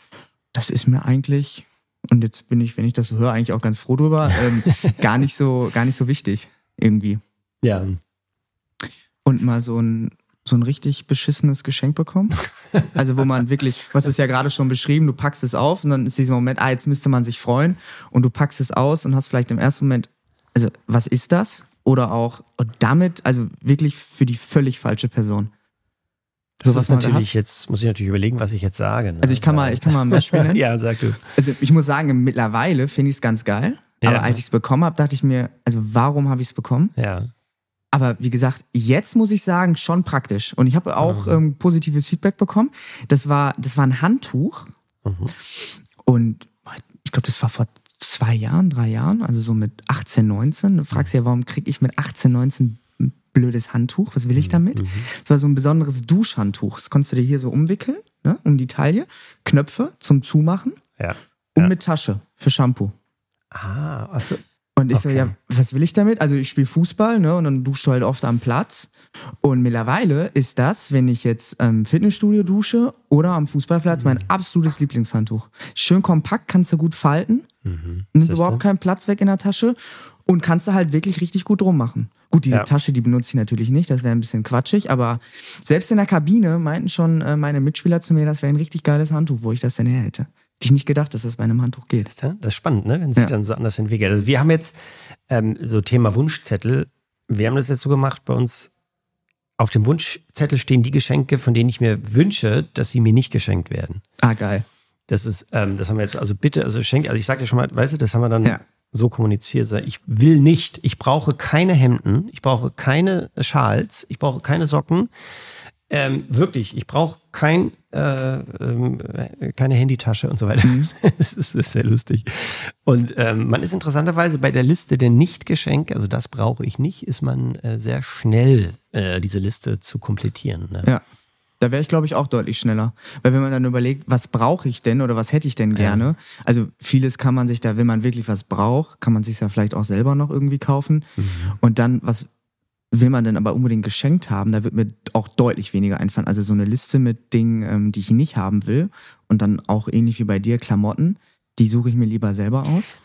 das ist mir eigentlich, und jetzt bin ich, wenn ich das so höre, eigentlich auch ganz froh drüber, (laughs) ähm, gar nicht so, gar nicht so wichtig irgendwie. Ja, Und mal so ein, so ein richtig beschissenes Geschenk bekommen. Also wo man wirklich, was ist ja gerade schon beschrieben, du packst es auf und dann ist dieser Moment, ah, jetzt müsste man sich freuen und du packst es aus und hast vielleicht im ersten Moment, also was ist das? Oder auch und damit, also wirklich für die völlig falsche Person. das Sowas ist natürlich jetzt, muss ich natürlich überlegen, was ich jetzt sage. Ne? Also ich kann mal, ich kann mal ein Beispiel nennen. (laughs) ja, sag du. Also ich muss sagen, mittlerweile finde ich es ganz geil. Ja. Aber als ich es bekommen habe, dachte ich mir, also warum habe ich es bekommen? Ja. Aber wie gesagt, jetzt muss ich sagen, schon praktisch. Und ich habe auch Mhm. ähm, positives Feedback bekommen. Das war, das war ein Handtuch. Mhm. Und ich glaube, das war vor zwei Jahren, drei Jahren, also so mit 18, 19. Du fragst ja, warum kriege ich mit 18, 19 ein blödes Handtuch? Was Mhm. will ich damit? Das war so ein besonderes Duschhandtuch. Das konntest du dir hier so umwickeln, ne, um die Taille. Knöpfe zum Zumachen Ja. und Ja. mit Tasche für Shampoo. Ah, also, Und ich so, Okay. ja, was will ich damit? Also ich spiele Fußball, ne? Und dann duschst du halt oft am Platz. Und mittlerweile ist das, wenn ich jetzt im Fitnessstudio dusche oder am Fußballplatz, mein absolutes Lieblingshandtuch. Schön kompakt, kannst du gut falten. Nimmt Siehste. überhaupt keinen Platz weg in der Tasche und kannst du halt wirklich richtig gut drum machen. Gut, diese Ja. Tasche, die benutze ich natürlich nicht, das wäre ein bisschen quatschig, aber selbst in der Kabine meinten schon äh, meine Mitspieler zu mir, das wäre ein richtig geiles Handtuch, wo ich das denn her hätte. Ich nicht gedacht, dass das bei einem Handtuch geht. Das ist spannend, ne? wenn es sich Ja. dann so anders entwickelt. Also wir haben jetzt ähm, so Thema Wunschzettel. Wir haben das jetzt so gemacht bei uns. Auf dem Wunschzettel stehen die Geschenke, von denen ich mir wünsche, dass sie mir nicht geschenkt werden. Ah, geil. Das ist, ähm, das haben wir jetzt, also bitte, also schenk, also ich sag dir schon mal, weißt du, das haben wir dann Ja. so kommuniziert. Ich will nicht, ich brauche keine Hemden, ich brauche keine Schals, ich brauche keine Socken. Ähm, wirklich, ich brauche kein, äh, ähm, äh, keine Handytasche und so weiter. (laughs) Das, ist, das ist sehr lustig. Und ähm, man ist interessanterweise bei der Liste der Nicht-Geschenke, also das brauche ich nicht, ist man äh, sehr schnell, äh, diese Liste zu komplettieren. Ne? Ja. Da wäre ich, glaube ich, auch deutlich schneller. Weil wenn man dann überlegt, was brauche ich denn oder was hätte ich denn gerne? Also vieles kann man sich da, wenn man wirklich was braucht, kann man sich ja vielleicht auch selber noch irgendwie kaufen. Und dann, was will man denn aber unbedingt geschenkt haben? Da wird mir auch deutlich weniger einfallen. Also so eine Liste mit Dingen, ähm, die ich nicht haben will. Und dann auch ähnlich wie bei dir, Klamotten, die suche ich mir lieber selber aus.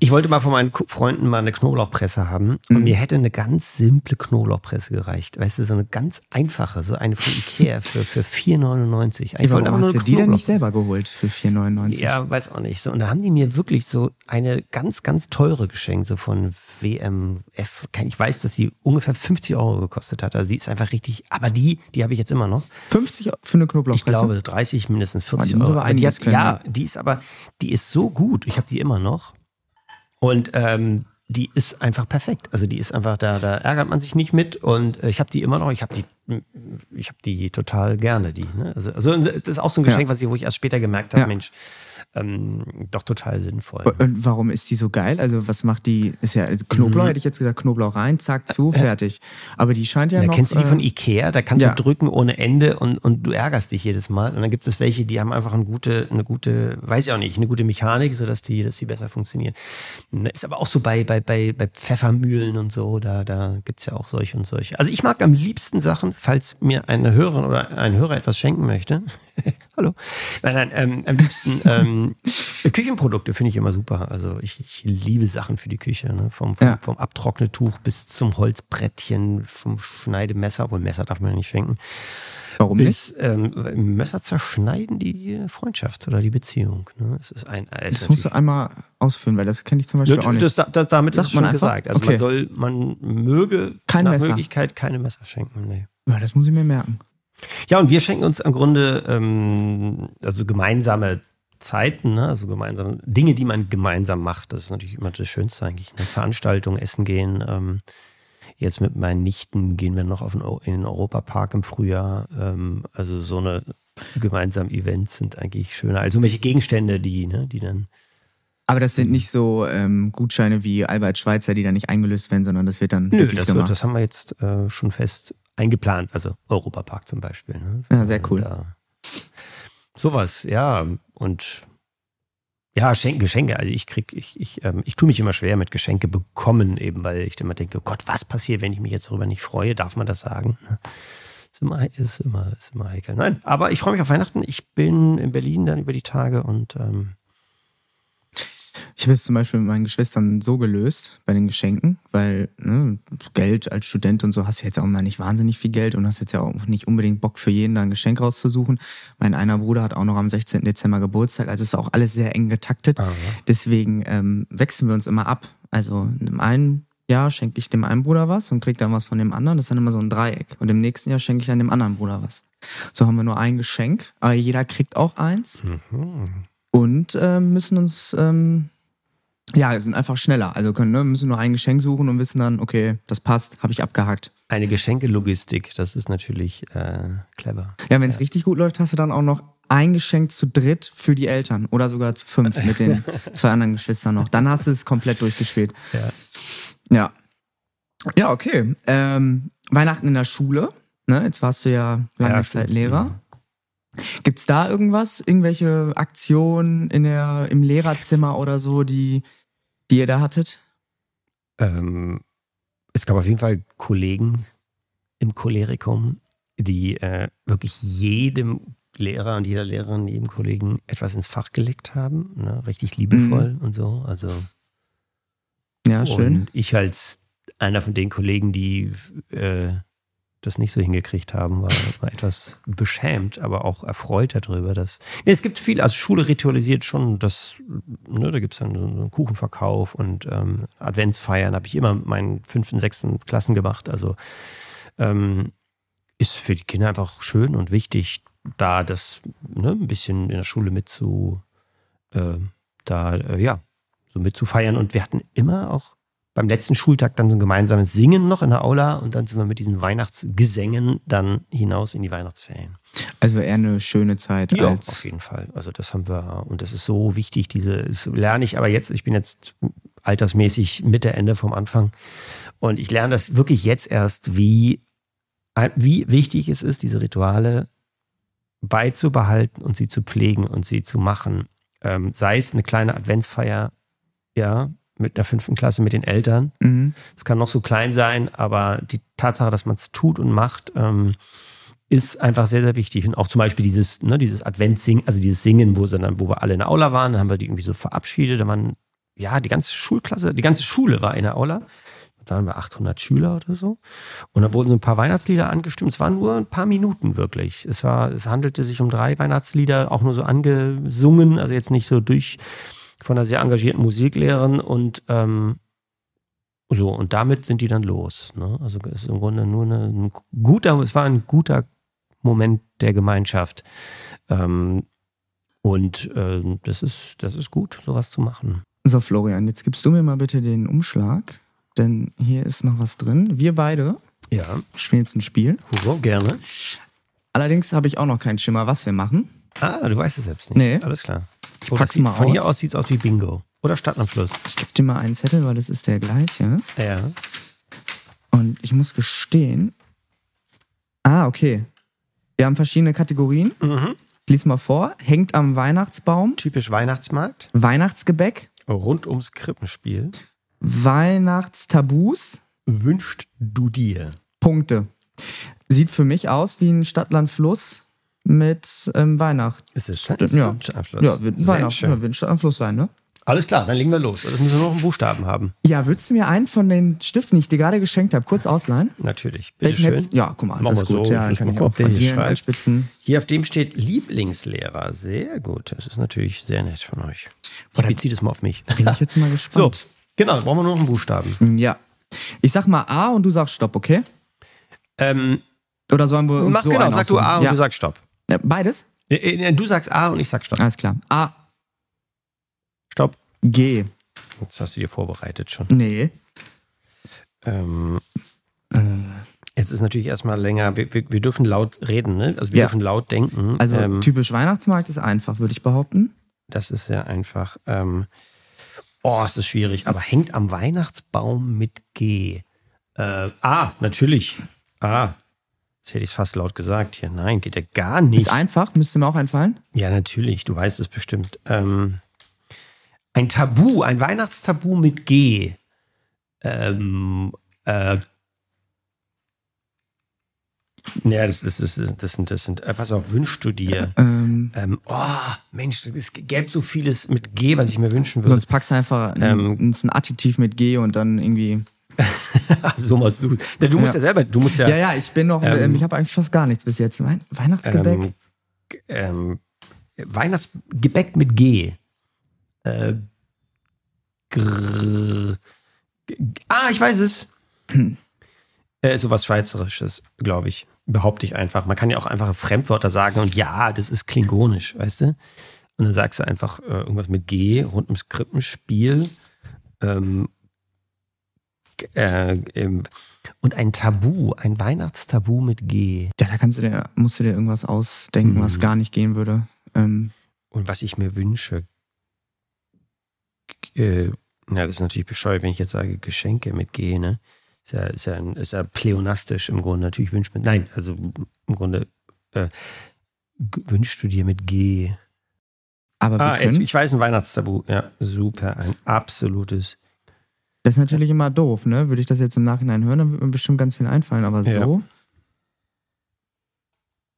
Ich wollte mal von meinen Freunden mal eine Knoblauchpresse haben und Mhm. mir hätte eine ganz simple Knoblauchpresse gereicht. Weißt du, so eine ganz einfache, so eine von Ikea für, für 4,99. Ich Ey, wollte warum hast du die denn nicht selber geholt für 4,99? Ja, weiß auch nicht. So, und da haben die mir wirklich so eine ganz, ganz teure geschenkt, so von WMF. Ich weiß, dass die ungefähr 50 Euro gekostet hat. Also die ist einfach richtig, aber die, die habe ich jetzt immer noch. 50 für eine Knoblauchpresse? Ich glaube 30, mindestens 40 die muss Euro. Aber die hat, ja, die ist aber, die ist so gut. Ich habe die immer noch. Und ähm, die ist einfach perfekt. Also die ist einfach, da, da ärgert man sich nicht mit. Und äh, ich habe die immer noch. Ich habe die, ich habe die total gerne. Die. Ne? Also, also das ist auch so ein Geschenk, Ja. was ich, wo ich erst später gemerkt habe, Ja. Mensch, ähm, doch total sinnvoll. Und warum ist die so geil? Also was macht die? Ist ja also Knoblauch hätte ich jetzt gesagt Knoblauch rein, zack zu, fertig. Aber die scheint ja Da noch. kennst du die äh, von Ikea, da kannst ja. du drücken ohne Ende und, und du ärgerst dich jedes Mal. Und dann gibt es welche, die haben einfach eine gute, eine gute, weiß ich auch nicht, eine gute Mechanik, sodass die, dass die besser funktionieren. Ne, Ist aber auch so bei, bei, bei, bei Pfeffermühlen und so, da, da gibt's ja auch solche und solche. Also ich mag am liebsten Sachen, falls mir eine Hörerin oder ein Hörer etwas schenken möchte. (laughs) Hallo. Nein, nein, ähm, am liebsten ähm, Küchenprodukte finde ich immer super. Also ich, ich liebe Sachen für die Küche, ne? vom, vom, Ja. vom Abtrocknetuch bis zum Holzbrettchen, vom Schneidemesser, obwohl Messer darf man ja nicht schenken. Warum nicht? Bis ähm, Messer zerschneiden die Freundschaft oder die Beziehung. Ne? Es ist ein, es Das musst du einmal ausführen, weil das kenne ich zum Beispiel auch nicht. das, das, damit Sagt ist schon einfach? gesagt. Also Okay. man soll, man möge Kein nach Messer. Möglichkeit keine Messer schenken. Nee. ja, das muss ich mir merken. Ja, und wir schenken uns im Grunde ähm, also gemeinsame Zeiten, ne? also gemeinsame Dinge, die man gemeinsam macht. Das ist natürlich immer das Schönste eigentlich. Ne? Veranstaltungen, Essen gehen. Ähm, jetzt mit meinen Nichten gehen wir noch auf den, in den Europapark im Frühjahr. Ähm, also so eine gemeinsamen Events sind eigentlich schöner. Also welche Gegenstände, die, ne, die dann Aber das sind nicht so ähm, Gutscheine wie Albert Schweitzer, die dann nicht eingelöst werden, sondern das wird dann Nö, das, wird, gemacht. das haben wir jetzt äh, schon fest eingeplant. Also Europapark zum Beispiel. Ne? Ja, sehr cool. Da, sowas, ja. Und ja, Schenke, Geschenke. Also ich krieg, ich, ich, ähm, ich tue mich immer schwer mit Geschenke bekommen, eben weil ich immer denke, oh Gott, was passiert, wenn ich mich jetzt darüber nicht freue? Darf man das sagen? Ne? Ist immer, ist immer, ist immer heikel. Nein, aber ich freue mich auf Weihnachten. Ich bin in Berlin dann über die Tage und ähm, Ich habe es zum Beispiel mit meinen Geschwistern so gelöst bei den Geschenken, weil ne, Geld als Student und so hast du jetzt auch mal nicht wahnsinnig viel Geld und hast jetzt ja auch nicht unbedingt Bock für jeden da ein Geschenk rauszusuchen. Mein einer Bruder hat auch noch am 16. Dezember Geburtstag, also ist auch alles sehr eng getaktet. Deswegen ähm, wechseln wir uns immer ab. Also im einen Jahr schenke ich dem einen Bruder was und krieg dann was von dem anderen. Das ist dann immer so ein Dreieck. Und im nächsten Jahr schenke ich dann dem anderen Bruder was. So haben wir nur ein Geschenk, aber jeder kriegt auch eins und ähm, müssen uns ähm, ja, wir sind einfach schneller. Also können, ne, müssen nur ein Geschenk suchen und wissen dann, okay, das passt, habe ich abgehakt. eine Geschenkelogistik, das ist natürlich äh, clever. Ja, wenn es richtig gut läuft, hast du dann auch noch ein Geschenk zu dritt für die Eltern oder sogar zu fünf mit den (laughs) zwei anderen Geschwistern noch. Dann hast du es komplett durchgespielt. Ja. Ja. Ja, okay. Ähm, Weihnachten in der Schule. Ne? Jetzt warst du ja lange Ja, Zeit. Lehrer. Gibt's da irgendwas, irgendwelche Aktionen in der, im Lehrerzimmer oder so, die, die ihr da hattet? Ähm, es gab auf jeden Fall Kollegen im Cholerikum, die äh, wirklich jedem Lehrer und jeder Lehrerin, jedem Kollegen etwas ins Fach gelegt haben. Ne? Richtig liebevoll und so. Also Ja, schön. Und ich als einer von den Kollegen, die äh, das nicht so hingekriegt haben, war, war etwas beschämt, aber auch erfreut darüber, dass. Nee, es gibt viel, also Schule ritualisiert schon das, ne, da gibt es dann so einen Kuchenverkauf und ähm, Adventsfeiern, habe ich immer meinen fünften, sechsten Klassen gemacht. Also ähm, ist für die Kinder einfach schön und wichtig, da das ne, ein bisschen in der Schule mit zu, äh, da, äh, ja, so mit zu feiern. Und wir hatten immer auch beim letzten Schultag dann so ein gemeinsames Singen noch in der Aula und dann sind wir mit diesen Weihnachtsgesängen dann hinaus in die Weihnachtsferien. Also eher eine schöne Zeit Ja, als. auf jeden Fall. Also das haben wir und das ist so wichtig, diese das lerne ich aber jetzt, ich bin jetzt altersmäßig Mitte, Ende vom Anfang und ich lerne das wirklich jetzt erst, wie, wie wichtig es ist, diese Rituale beizubehalten und sie zu pflegen und sie zu machen. Ähm, sei es eine kleine Adventsfeier, ja, mit der fünften Klasse mit den Eltern. Mhm. Es kann noch so klein sein, aber die Tatsache, dass man es tut und macht, ähm, ist einfach sehr, sehr wichtig. Und auch zum Beispiel dieses, ne, dieses Adventssingen, also dieses Singen, wo, dann, wo wir alle in der Aula waren, dann haben wir die irgendwie so verabschiedet. Da waren, ja, die ganze Schulklasse, die ganze Schule war in der Aula. Da waren wir 800 Schüler oder so. Und dann wurden so ein paar Weihnachtslieder angestimmt. Es waren nur ein paar Minuten wirklich. Es, war, es handelte sich um drei Weihnachtslieder, auch nur so angesungen, also jetzt nicht so durch von einer sehr engagierten Musiklehrerin und ähm, so, und damit sind die dann los. Ne? Also es ist im Grunde nur eine, ein guter, es war ein guter Moment der Gemeinschaft. Ähm, und äh, das, ist, das ist gut, sowas zu machen. So, Florian, jetzt gibst du mir mal bitte den Umschlag, denn hier ist noch was drin. Wir beide Ja, spielen jetzt ein Spiel. Hugo, gerne. Allerdings habe ich auch noch keinen Schimmer, was wir machen. Ah, du weißt es selbst nicht. Nee. Alles klar. Ich pack's mal Von hier aus. aus sieht es aus wie Bingo. Oder Stadt am Fluss. Ich gebe dir mal einen Zettel, weil das ist der gleiche. Ja. Und ich muss gestehen. Ah, okay. Wir haben verschiedene Kategorien. Mhm. Ich lese mal vor. Hängt am Weihnachtsbaum. Typisch Weihnachtsmarkt. Weihnachtsgebäck. Rund ums Krippenspiel. Weihnachtstabus. Wünscht du dir? Punkte. Sieht für mich aus wie ein Stadtland-Fluss mit ähm, Weihnacht. Ist es Ja, Stadtfluss? ja wird ein Sehr Weihnacht, schön. ja, wird ein Stadtland-Fluss sein, ne? Alles klar, dann legen wir los. Das müssen wir noch einen Buchstaben haben. Ja, würdest du mir einen von den Stiften, die ich dir gerade geschenkt habe, kurz ausleihen? Natürlich. Bitte Welchen schön. hättest- Ja, guck mal, Machen das ist gut. so. Ja, kann ich (laughs) auch hier anspitzen. Hier auf dem steht Lieblingslehrer. Sehr gut. Das ist natürlich sehr nett von euch. Ich beziehe das mal auf mich. Bin ich jetzt mal (laughs) So, gespannt. genau, dann brauchen wir nur noch einen Buchstaben. Ja. Ich sag mal A und du sagst Stopp, okay? Ähm, Oder sollen wir uns mach so genau, sag du A und ja. du sagst Stopp. Beides? Äh, äh, Du sagst A und ich sag Stopp. Alles klar. A, Stopp. G. Jetzt hast du dir vorbereitet schon. Nee. Ähm, jetzt ist natürlich erstmal länger, wir, wir, wir dürfen laut reden, ne? Also wir Ja. dürfen laut denken. Also ähm, typisch Weihnachtsmarkt ist einfach, würde ich behaupten. das ist sehr einfach. Ähm, oh, es ist schwierig, aber hängt am Weihnachtsbaum mit G. Äh, A, natürlich. A. Jetzt hätte ich es fast laut gesagt hier. Nein, geht ja gar nicht. Ist einfach, müsste mir auch einfallen. Ja, natürlich, du weißt es bestimmt. Ähm, ein Tabu, ein Weihnachtstabu mit G. Ähm, äh, ja, das, das, das, das sind, das sind, äh, pass auf, wünschst du dir? Ähm, Ähm, oh, Mensch, es gäbe so vieles mit G, was ich mir wünschen würde. sonst packst du einfach ein, Ähm, ein, ein Adjektiv mit G und dann irgendwie. (laughs) so machst du. Du musst ja. Ja. selber, du musst ja, Ja, ja, ich bin noch, Ähm, ähm, ich habe eigentlich fast gar nichts bis jetzt. Wein Weihnachtsgebäck. ähm, ähm, Weihnachtsgebäck mit G. Äh, grrr, ah, ich weiß es. äh, sowas Schweizerisches, glaube ich. Behaupte ich einfach. Man kann ja auch einfach Fremdwörter sagen und ja, das ist klingonisch, weißt du? Und dann sagst du einfach äh, irgendwas mit G rund ums Krippenspiel. Ähm, äh, und ein Tabu, ein Weihnachtstabu mit G. ja, da kannst du dir, musst du dir irgendwas ausdenken, was Mhm. gar nicht gehen würde. Ähm, Und was ich mir wünsche, äh, na, das ist natürlich bescheuert, wenn ich jetzt sage Geschenke mit G, ne? Ist ja, ist ja, ein, ist ja pleonastisch im Grunde. Natürlich wünscht man, nein, also im Grunde äh, wünschst du dir mit G. aber wir Ah, es, ich weiß, ein Weihnachtstabu. Ja, super, ein absolutes. Das ist natürlich immer doof, ne? Würde ich das jetzt im Nachhinein hören, dann würde mir bestimmt ganz viel einfallen, aber Ja. so.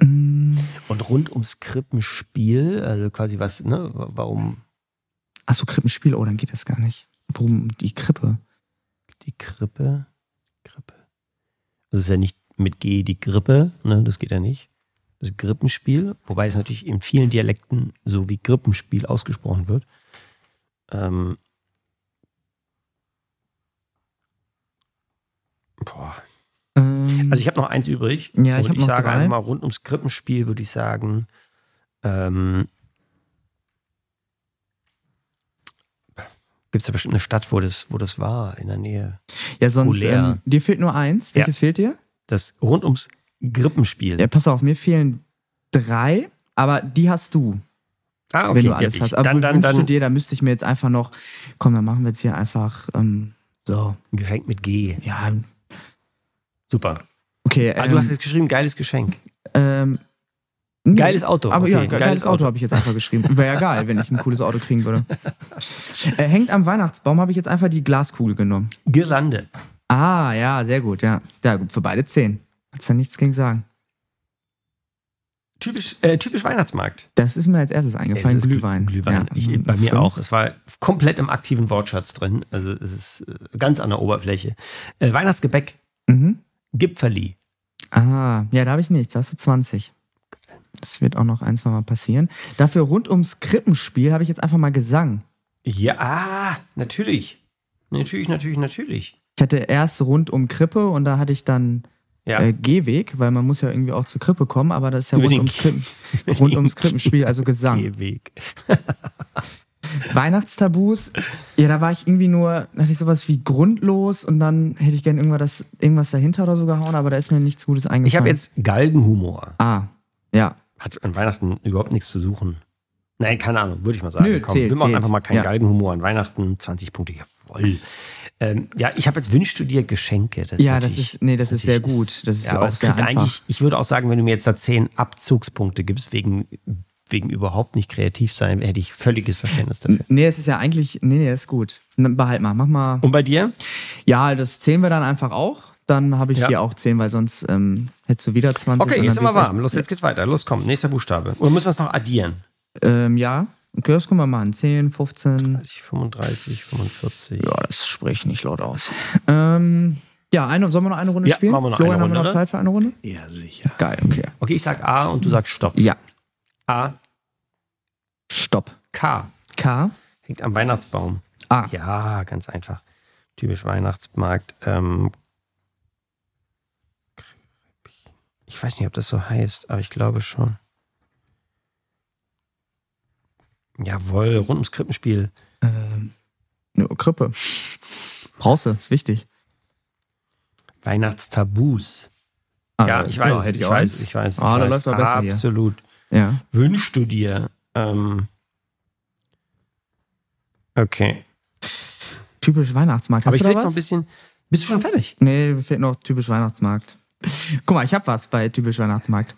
Mm, Und rund ums Krippenspiel, also quasi was, ne, warum Achso, Krippenspiel, oh, dann geht das gar nicht. Warum die Krippe? die Krippe? Das ist ja nicht mit G die Grippe, ne? das geht ja nicht. Das Grippenspiel, wobei es natürlich in vielen Dialekten so wie Grippenspiel ausgesprochen wird. Ähm, boah. Ähm, Also ich habe noch eins übrig. Ja, ich hab noch sage drei. einfach mal rund ums Krippenspiel würde ich sagen, ähm, gibt es da bestimmt eine Stadt, wo das, wo das war, in der Nähe. ja, sonst, ähm, dir fehlt nur eins. Welches fehlt dir? Das rund ums Grippenspiel. Ja, pass auf, mir fehlen drei, aber die hast du, ah, okay. wenn du ja, alles ich- hast. Aber dann, dann, du dann dir, da müsste ich mir jetzt einfach noch, komm, dann machen wir jetzt hier einfach ähm, so, ein Geschenk mit G. ja, Super. okay. Ah, Ähm, du hast jetzt geschrieben, geiles Geschenk. ähm, nee, Geiles Auto, Aber okay, ja, ge- geiles geiles, Auto, Auto. habe ich jetzt einfach geschrieben. Wäre ja geil, wenn ich ein cooles Auto kriegen würde. (laughs) äh, hängt am Weihnachtsbaum, habe ich jetzt einfach die Glaskugel genommen. Girlande. Ah, ja, sehr gut, ja. Ja, gut, für beide zehn. Kannst ja nichts gegen sagen. Typisch, äh, typisch Weihnachtsmarkt. Das ist mir als erstes eingefallen, Es ist Glühwein. Glühwein. Ja, Ich, mm, bei mir fünf. auch. Es war komplett im aktiven Wortschatz drin. Also es ist äh, ganz an der Oberfläche. Äh, Weihnachtsgebäck. Mhm. Gipferli. Ah, ja, da habe ich nichts, da hast du 20. Das wird auch noch ein, zwei Mal passieren. Dafür rund ums Krippenspiel habe ich jetzt einfach mal Gesang. Ja, natürlich. Natürlich, natürlich, natürlich. Ich hatte erst rund um Krippe und da hatte ich dann Ja. äh, Gehweg, weil man muss ja irgendwie auch zur Krippe kommen, aber das ist ja rund ums, Krippen, (laughs) rund ums Krippenspiel, also Gesang. Gehweg. (laughs) Weihnachtstabus, ja, da war ich irgendwie nur, da hatte ich sowas wie grundlos und dann hätte ich gerne irgendwas, irgendwas dahinter oder so gehauen, aber da ist mir nichts Gutes eingefallen. Ich habe jetzt Galgenhumor. Ah, ja. Hat an Weihnachten überhaupt nichts zu suchen. Nein, keine Ahnung, würde ich mal sagen. Nö, Komm, zählt, wir machen zählt. einfach mal keinen Ja. Galgenhumor an Weihnachten. 20 Punkte, jawohl. Ähm, ja, ich habe jetzt wünschst du dir Geschenke. Das Ja, das ist- nee, das ist sehr gut. Das ist ja, auch sehr einfach. eigentlich, ich würde auch sagen, wenn du mir jetzt da 10 Abzugspunkte gibst, wegen, wegen überhaupt nicht kreativ sein, hätte ich völliges Verständnis dafür. Nee, es ist ja eigentlich, nee, nee, ist gut. Behalt mal, mach mal. Und bei dir? Ja, das zählen wir dann einfach auch. Dann habe ich Ja. hier auch 10, weil sonst ähm, hättest du wieder 20. Okay, jetzt sind wir warm. Los, jetzt geht's weiter. Los, komm, nächster Buchstabe. Oder müssen wir es noch addieren? Ähm, ja, okay, das können wir machen. 10, 15. 35, 45. Ja, das spreche ich nicht laut aus. Ähm, ja, eine, sollen wir noch eine Runde Ja, spielen? machen wir noch Florian, eine haben wir Runde, noch? Zeit für eine Runde? Ja, sicher. Geil, okay. Okay, ich sag A und du sagst Stopp. Ja, A, stopp. K. K, Hängt am Weihnachtsbaum. A. Ja, ganz einfach. Typisch Weihnachtsmarkt. Ähm, ich weiß nicht, ob das so heißt, aber ich glaube schon. Jawohl, rund ums Krippenspiel. Nö, Krippe. Brauchst du, ist wichtig. Weihnachtstabus. Ah, ja, ich weiß, hätte ich, auch weiß, ich weiß. Ah, ich da läuft doch besser hier. Ja. Wünschst du dir? Ähm, okay. Typisch Weihnachtsmarkt. Hast Aber ich will jetzt noch ein bisschen. Bist du schon fertig? Nee, mir fehlt noch typisch Weihnachtsmarkt. (laughs) Guck mal, ich hab was bei typisch Weihnachtsmarkt.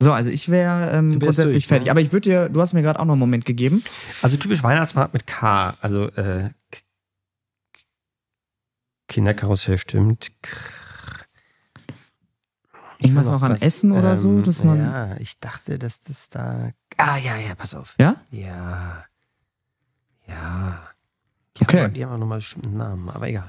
So, also ich wäre ähm, grundsätzlich durch, fertig. ne? Aber ich würde dir, du hast mir gerade auch noch einen Moment gegeben. Also typisch Weihnachtsmarkt mit K. Also äh, Kinderkarussell stimmt. K- Irgendwas noch am was, Essen oder so, ähm, dass man- Ja, ich dachte, dass das da. Ah, ja, ja, pass auf. Ja? Ja. Ja. Die Okay. Haben, die haben auch nochmal bestimmten Namen, aber egal.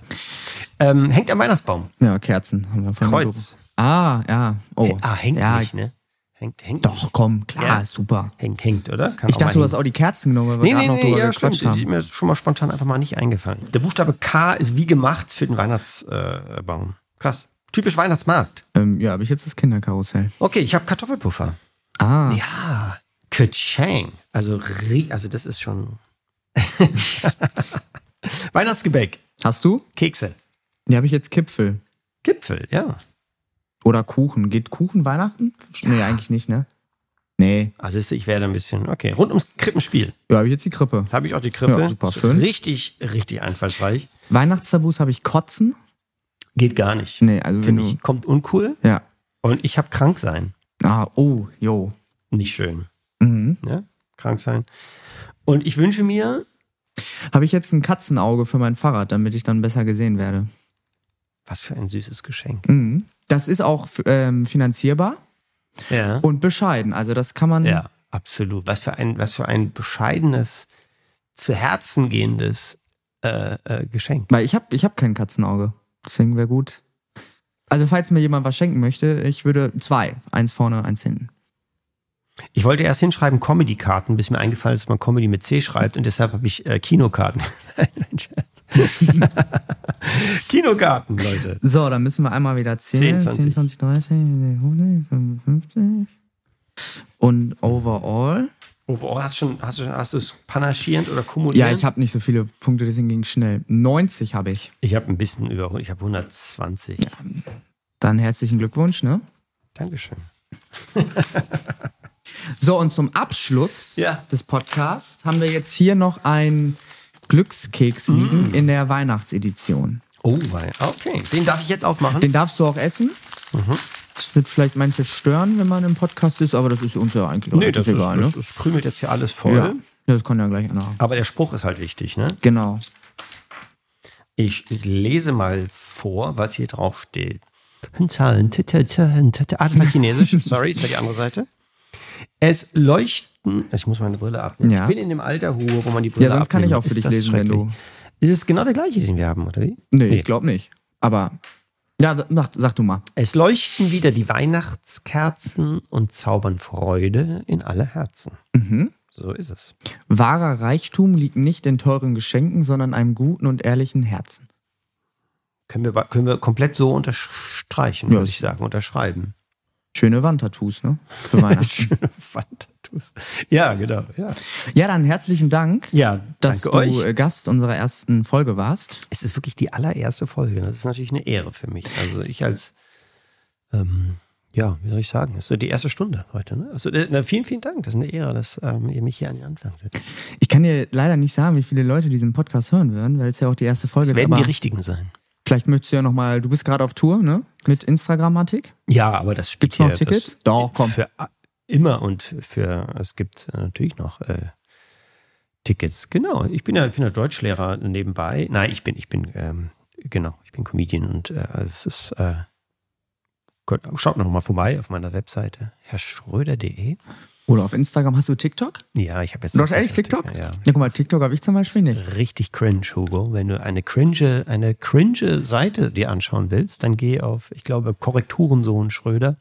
Ähm, hängt am Weihnachtsbaum. Ja, Kerzen haben wir vorhin Kreuz. Ah, ja. Oh. Ah, hängt ja, nicht, ne? Hängt, hängt. Doch, komm, klar, Ja. ist super. Hängt, hängt, oder? Kann Ich auch dachte, du hast auch die Kerzen genommen, weil wir Nee, gerade nee, noch nee, drüber ja, gequatscht stimmt. Die, die haben. mir ist schon mal spontan einfach mal nicht eingefallen. Der Buchstabe K ist wie gemacht für den Weihnachtsbaum. Krass. Typisch Weihnachtsmarkt. Ähm, ja, habe ich jetzt das Kinderkarussell. Okay, ich habe Kartoffelpuffer. Ah, Ja. Kachang. Also, also das ist schon. (laughs) Weihnachtsgebäck. hast du? Kekse. Die habe ich jetzt Kipfel. Gipfel, ja. Oder Kuchen. Geht Kuchen Weihnachten? Nee, eigentlich nicht, ne? Nee. Also ich werde ein bisschen. Okay. Rund ums Krippenspiel. Ja, habe ich jetzt die Krippe. Habe ich auch die Krippe. Ja, super, schön. Richtig, richtig einfallsreich. Weihnachtstabus habe ich Kotzen. Geht gar nicht. Nee, also Finde ich, kommt uncool. Ja. Und ich habe krank sein. Ah, oh, jo. Nicht schön. Mhm. Ja? Krank sein. Und ich wünsche mir, Habe ich jetzt ein Katzenauge für mein Fahrrad, damit ich dann besser gesehen werde. was für ein süßes Geschenk. Mhm. Das ist auch ähm, finanzierbar Ja. und bescheiden. Also das kann man. Ja, absolut. Was für ein, was für ein bescheidenes, zu Herzen gehendes äh, äh, Geschenk. Weil ich habe ich hab kein Katzenauge. Deswegen wäre gut. Also falls mir jemand was schenken möchte, ich würde zwei. Eins vorne, eins hinten. Ich wollte erst hinschreiben Comedy-Karten, bis mir eingefallen ist, dass man Comedy mit C schreibt und deshalb habe ich äh, Kinokarten. (laughs) Nein, nein, Scherz. (laughs) Kinokarten, Leute. So, dann müssen wir einmal wieder zählen. 10, 10, 20, 30, 55. Und overall. Overall, hast du schon, hast du schon, hast du es panaschierend oder kumuliert? Ja, ich habe nicht so viele Punkte, deswegen ging schnell. 90 habe ich. Ich habe ein bisschen über, ich habe 120. Dann herzlichen Glückwunsch, ne? Dankeschön. (laughs) So, und zum Abschluss Ja. des Podcasts haben wir jetzt hier noch einen Glückskeks liegen in der Weihnachtsedition. Oh, wei- okay. Den darf ich jetzt aufmachen? Den darfst du auch essen. Das wird vielleicht manche stören, wenn man im Podcast ist, aber das ist uns ja eigentlich nee, das, ist, egal, das, ne? das krümelt jetzt hier alles voll. Ja. das kann ja gleich einer. Aber der Spruch ist halt wichtig, ne? Genau. Ich lese mal vor, was hier drauf steht. Ah, das war Chinesisch. (laughs) Sorry, ist ja die andere Seite. Es leuchten. Ich muss meine Brille abnehmen. Ja. Ich bin in dem Alter, Ruhe, wo man die Brille Ja, sonst kann ich abnimmt. auch für Ist dich das lesen, wenn du. Ist es genau der gleiche, den wir haben, oder wie? Nee, ich glaube nicht. Aber. Ja, sag, sag du mal. Es leuchten wieder die Weihnachtskerzen und zaubern Freude in alle Herzen. Mhm. So ist es. Wahrer Reichtum liegt nicht in teuren Geschenken, sondern einem guten und ehrlichen Herzen. Können wir, können wir komplett so unterstreichen, Ja, würde ich sagen, unterschreiben. Schöne Wandtattoos, ne? Für (laughs) Weihnachten. Schöne Wandtattoos. Ja, genau. Ja, ja, dann herzlichen Dank, ja dass du euch. äh, Gast unserer ersten Folge warst. Es ist wirklich die allererste Folge. Das ist natürlich eine Ehre für mich. Also ich als, ähm, ja, wie soll ich sagen, das ist so die erste Stunde heute. Ne? Also, äh, na, vielen, vielen Dank. Das ist eine Ehre, dass ähm, ihr mich hier an den Anfang setzt. Ich kann dir leider nicht sagen, wie viele Leute diesen Podcast hören würden, weil es ja auch die erste Folge Es ist. werden die Aber richtigen sein. vielleicht möchtest du ja nochmal, du bist gerade auf Tour, ne? Mit Instagrammatik. Ja, aber das spielt Gibt's noch Tickets? Doch, komm. Für immer und für, es gibt äh, natürlich noch äh, Tickets. Genau. Ich bin ja, ich bin ja Deutschlehrer nebenbei. Nein, ich bin, ich bin, ähm, genau, ich bin Comedian und äh, es ist, äh, Gott, schaut noch mal vorbei auf meiner Webseite, herrschröder.de. Oder auf Instagram hast du TikTok? Ja, ich habe jetzt. Du hast ehrlich TikTok? Ja. ja, guck mal, TikTok habe ich zum Beispiel nicht. Richtig cringe, Hugo. Wenn du eine cringe, eine cringe Seite dir anschauen willst, dann geh auf, ich glaube, Korrekturensohn Schröder.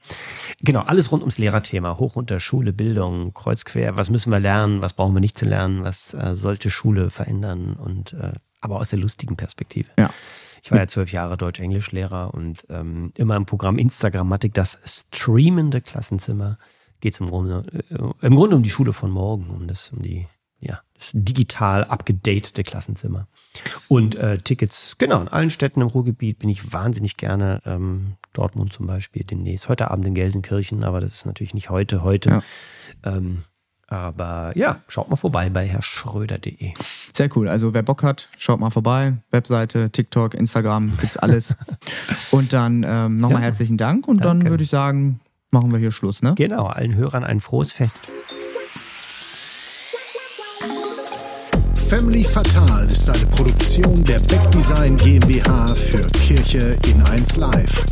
Genau, alles rund ums Lehrerthema. Hoch unter Schule, Bildung, kreuz quer. Was müssen wir lernen? Was brauchen wir nicht zu lernen? Was äh, sollte Schule verändern? Und äh, aber aus der lustigen Perspektive. Ja. Ich war ja zwölf Jahre Deutsch-Englisch-Lehrer und ähm, immer im Programm Instagrammatik, das streamende Klassenzimmer, geht es im Grunde, äh, im Grunde um die Schule von morgen, um das, um die, ja, das digital abgedatete Klassenzimmer. Und äh, Tickets, genau, in allen Städten im Ruhrgebiet bin ich wahnsinnig gerne. Ähm, Dortmund zum Beispiel demnächst. Heute Abend in Gelsenkirchen, aber das ist natürlich nicht heute, heute. Ja. Ähm, aber ja, schaut mal vorbei bei herrschröder.de. Sehr cool. Also wer Bock hat, schaut mal vorbei. Webseite, TikTok, Instagram, gibt's alles. (laughs) und dann ähm, nochmal Ja. herzlichen Dank und dann Danke. würde ich sagen, machen wir hier Schluss, ne? Genau, allen Hörern ein frohes Fest. Family Fatal ist eine Produktion der Beck Design GmbH für Kirche in 1 Live.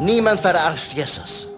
Niemand verarscht Jesus.